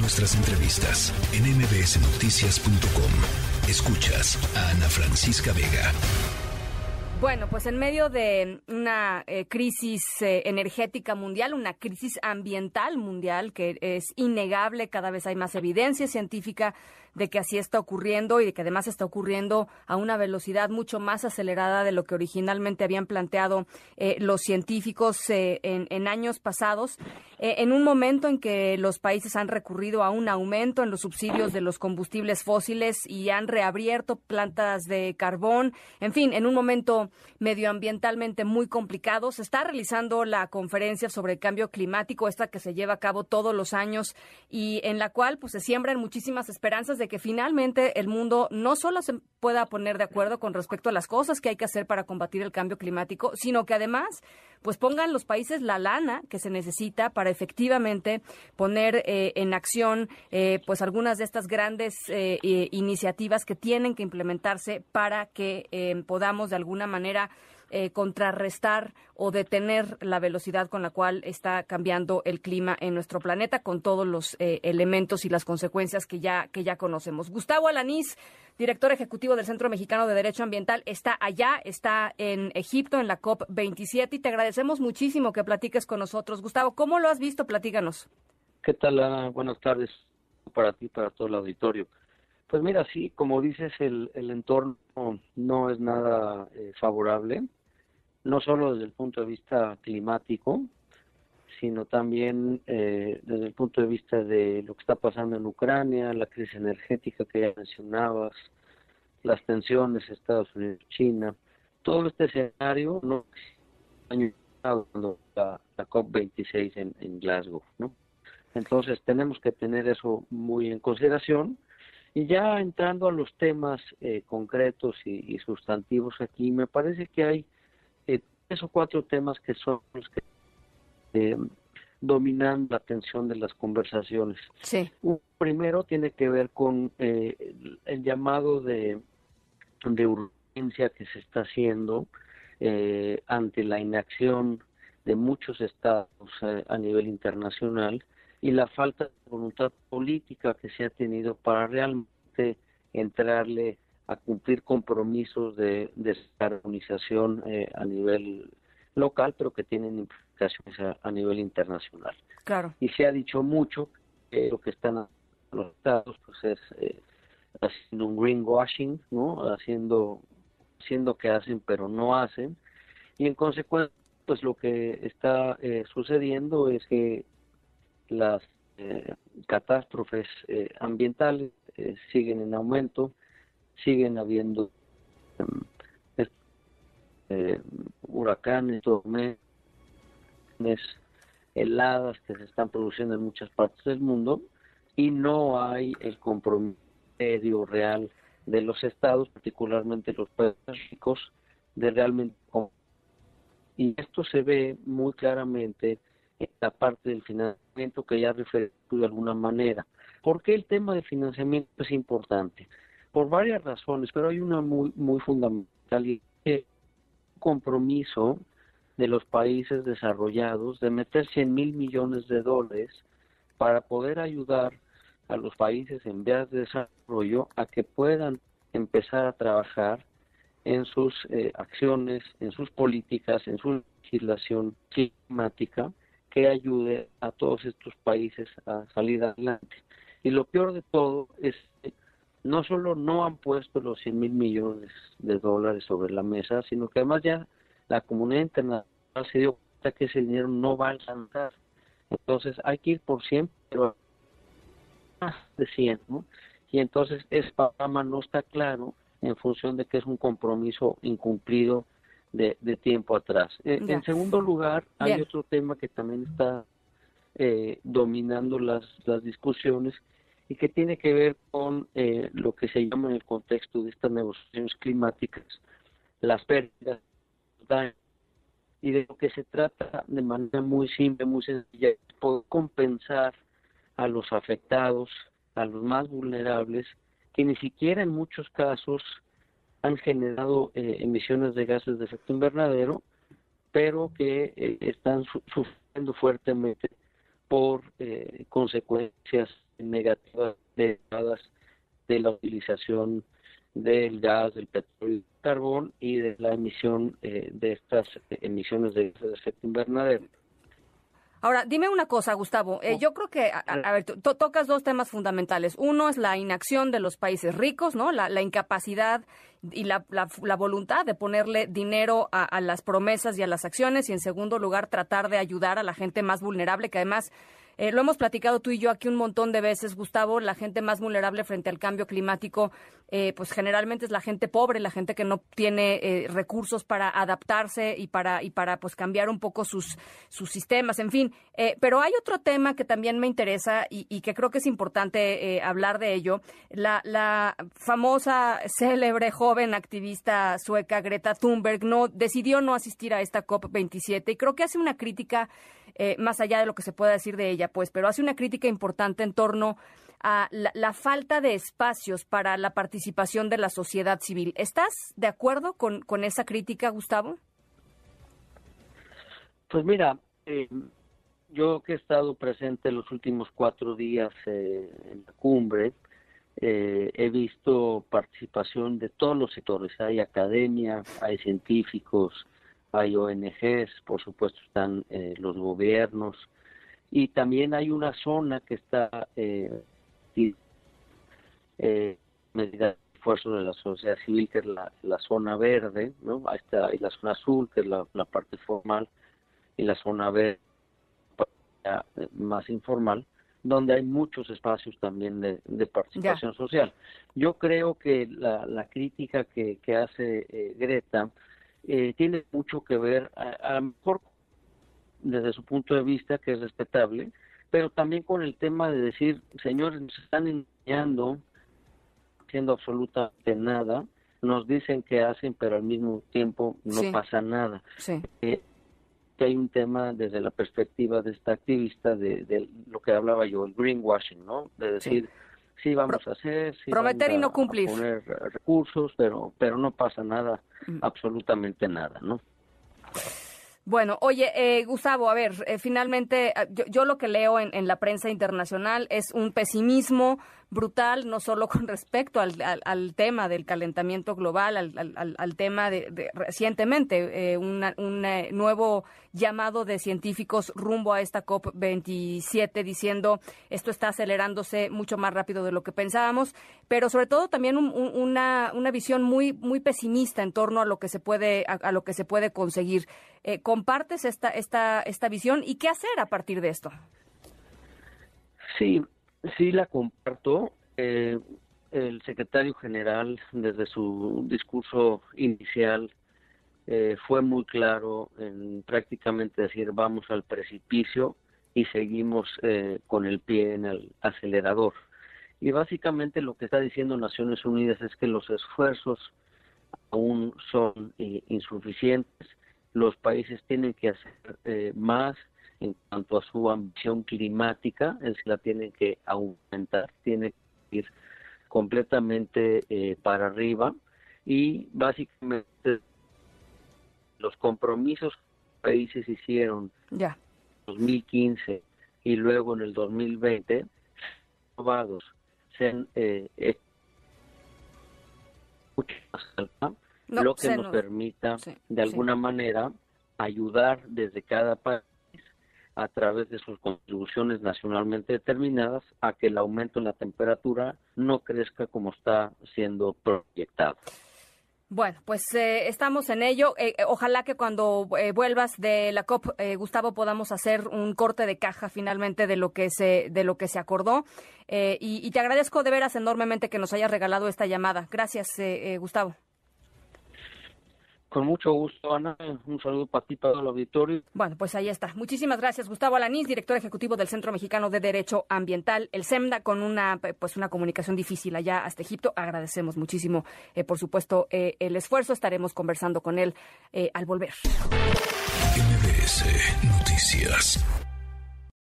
nuestras entrevistas en mbsnoticias.com. Escuchas a Ana Francisca Vega. Bueno, pues en medio de una eh, crisis eh, energética mundial, una crisis ambiental mundial que es innegable, cada vez hay más evidencia científica de que así está ocurriendo y de que además está ocurriendo a una velocidad mucho más acelerada de lo que originalmente habían planteado eh, los científicos eh, en, años pasados, eh, en un momento en que los países han recurrido a un aumento en los subsidios de los combustibles fósiles y han reabierto plantas de carbón, en fin, en un momento medioambientalmente muy complicado. Se está realizando la conferencia sobre el cambio climático, esta que se lleva a cabo todos los años y en la cual pues se siembran muchísimas esperanzas de que finalmente el mundo no solo se pueda poner de acuerdo con respecto a las cosas que hay que hacer para combatir el cambio climático, sino que además pues pongan los países la lana que se necesita para efectivamente poner eh, en acción eh, pues algunas de estas grandes eh, iniciativas que tienen que implementarse para que podamos de alguna manera eh, contrarrestar o detener la velocidad con la cual está cambiando el clima en nuestro planeta, con todos los eh, elementos y las consecuencias que ya, que ya conocemos. Gustavo Alanís, director ejecutivo del Centro Mexicano de Derecho Ambiental, está allá, está en Egipto, en la COP27, y te agradecemos muchísimo que platiques con nosotros. Gustavo, ¿cómo lo has visto? Platícanos. ¿Qué tal, Ana? Buenas tardes para ti, para todo el auditorio. Pues mira, sí, como dices, el, el entorno no es nada eh, favorable no solo desde el punto de vista climático, sino también eh, desde el punto de vista de lo que está pasando en Ucrania, la crisis energética que ya mencionabas, las tensiones Estados Unidos-China, todo este escenario no año la, la COP26 en, Glasgow, ¿no? Entonces tenemos que tener eso muy en consideración. Y ya entrando a los temas eh, concretos y sustantivos aquí, me parece que hay tres o cuatro temas que son los que eh, dominan la atención de las conversaciones. Sí. Un primero tiene que ver con eh, el, llamado de, de urgencia que se está haciendo eh, ante la inacción de muchos estados a nivel internacional y la falta de voluntad política que se ha tenido para realmente entrarle a cumplir compromisos de descarbonización eh, a nivel local, pero que tienen implicaciones a, nivel internacional. Claro. Y se ha dicho mucho que lo que están los estados pues es eh, haciendo un greenwashing, ¿no? Haciendo haciendo que hacen pero no hacen y en consecuencia pues lo que está eh, sucediendo es que las eh, catástrofes ambientales siguen en aumento siguen habiendo em, eh, huracanes, tormentas, heladas que se están produciendo en muchas partes del mundo y no hay el compromiso real de los estados, particularmente los países ricos, de realmente y esto se ve muy claramente en la parte del financiamiento que ya referí de alguna manera. ¿Por qué el tema de financiamiento es importante? Por varias razones, pero hay una muy, muy fundamental y es un compromiso de los países desarrollados de meter 100 mil millones de dólares para poder ayudar a los países en vías de desarrollo a que puedan empezar a trabajar en sus eh, acciones, en sus políticas, en su legislación climática que ayude a todos estos países a salir adelante. Y lo peor de todo es no solo no han puesto los 100 mil millones de dólares sobre la mesa, sino que además ya la comunidad internacional se dio cuenta que ese dinero no va a alcanzar. Entonces hay que ir por 100, pero más de 100, ¿no? Y entonces ese programa no está claro en función de que es un compromiso incumplido de, tiempo atrás. En, segundo lugar, hay otro tema que también está eh, dominando las, las discusiones, y que tiene que ver con eh, lo que se llama en el contexto de estas negociaciones climáticas, las pérdidas, y de lo que se trata de manera muy simple, muy sencilla, es poder compensar a los afectados, a los más vulnerables, que ni siquiera en muchos casos han generado eh, emisiones de gases de efecto invernadero, pero que eh, están sufriendo fuertemente por consecuencias negativas derivadas de la utilización del gas, del petróleo del carbón y de la emisión eh, de estas emisiones de efecto invernadero. Ahora, dime una cosa, Gustavo. Eh, oh. yo creo que, a, ver, tocas dos temas fundamentales. Uno es la inacción de los países ricos, ¿no? La, incapacidad y la, la, voluntad de ponerle dinero a, a, las promesas y a las acciones. Y en segundo lugar, tratar de ayudar a la gente más vulnerable, que además eh, lo hemos platicado tú y yo aquí un montón de veces, Gustavo, la gente más vulnerable frente al cambio climático, eh, pues generalmente es la gente pobre, la gente que no tiene eh, recursos para adaptarse y para, y para pues cambiar un poco sus, sus sistemas, en fin. pero hay otro tema que también me interesa y, que creo que es importante hablar de ello. La, la famosa, célebre, joven activista sueca Greta Thunberg no, decidió no asistir a esta COP27 y creo que hace una crítica eh, más allá de lo que se pueda decir de ella, pues, pero hace una crítica importante en torno a la, falta de espacios para la participación de la sociedad civil. ¿Estás de acuerdo con, con esa crítica, Gustavo? Pues mira, eh, yo que he estado presente los últimos cuatro días eh, en la cumbre, he visto participación de todos los sectores. Hay academia, hay científicos, hay ONGs, por supuesto están eh, los gobiernos y también hay una zona que está eh, eh, medida de esfuerzo de la sociedad civil que es la, zona verde, ¿no? Ahí está y la zona azul que es la, parte formal y la zona verde más informal donde hay muchos espacios también de, participación social. Yo creo que la, la crítica que, que hace eh, Greta eh, tiene mucho que ver, a, lo mejor desde su punto de vista, que es respetable, pero también con el tema de decir, señores, nos están engañando, haciendo absolutamente nada, nos dicen que hacen, pero al mismo tiempo no pasa nada. Eh, que hay un tema desde la perspectiva de esta activista de, lo que hablaba yo, el greenwashing, ¿no? De decir, sí vamos a hacer, sí prometer y no cumplir, poner recursos, pero pero no pasa nada, mm. absolutamente nada, ¿no? Bueno, oye, eh, Gustavo, a ver, eh, finalmente, ah, yo, lo que leo en, la prensa internacional es un pesimismo brutal, no solo con respecto al, al, tema del calentamiento global, al, al tema de, recientemente, eh, un nuevo llamado de científicos rumbo a esta COP27 diciendo esto está acelerándose mucho más rápido de lo que pensábamos, pero sobre todo también una, una visión muy, muy pesimista en torno a lo que se puede, a, lo que se puede conseguir. Eh, ¿Compartes esta, esta, esta visión y qué hacer a partir de esto? Sí, sí la comparto. Eh, el secretario general, desde su discurso inicial, eh, fue muy claro en prácticamente decir vamos al precipicio y seguimos con el pie en el acelerador. Y básicamente lo que está diciendo Naciones Unidas es que los esfuerzos aún son insuficientes los países tienen que hacer eh, más en cuanto a su ambición climática, es la tienen que aumentar, tiene que ir completamente eh, para arriba y básicamente los compromisos que los países hicieron ya. en 2015 y luego en el 2020 aprobados sean eh, mucho más alta lo que nos permita de alguna manera ayudar desde cada país a través de sus contribuciones nacionalmente determinadas a que el aumento en la temperatura no crezca como está siendo proyectado. Bueno, pues eh, estamos en ello. Eh, eh, ojalá que cuando vuelvas de la COP, Gustavo, podamos hacer un corte de caja finalmente de lo que se de lo que se acordó. Y, y, te agradezco de veras enormemente que nos hayas regalado esta llamada. Gracias, Gustavo. Con mucho gusto, Ana. Un saludo para ti, para el auditorio. Bueno, pues ahí está. Muchísimas gracias, Gustavo Alanís, director ejecutivo del Centro Mexicano de Derecho Ambiental, el SEMDA, con una pues una comunicación difícil allá hasta Egipto. Agradecemos muchísimo, eh, por supuesto, eh, el esfuerzo. Estaremos conversando con él eh, al volver. MBS Noticias.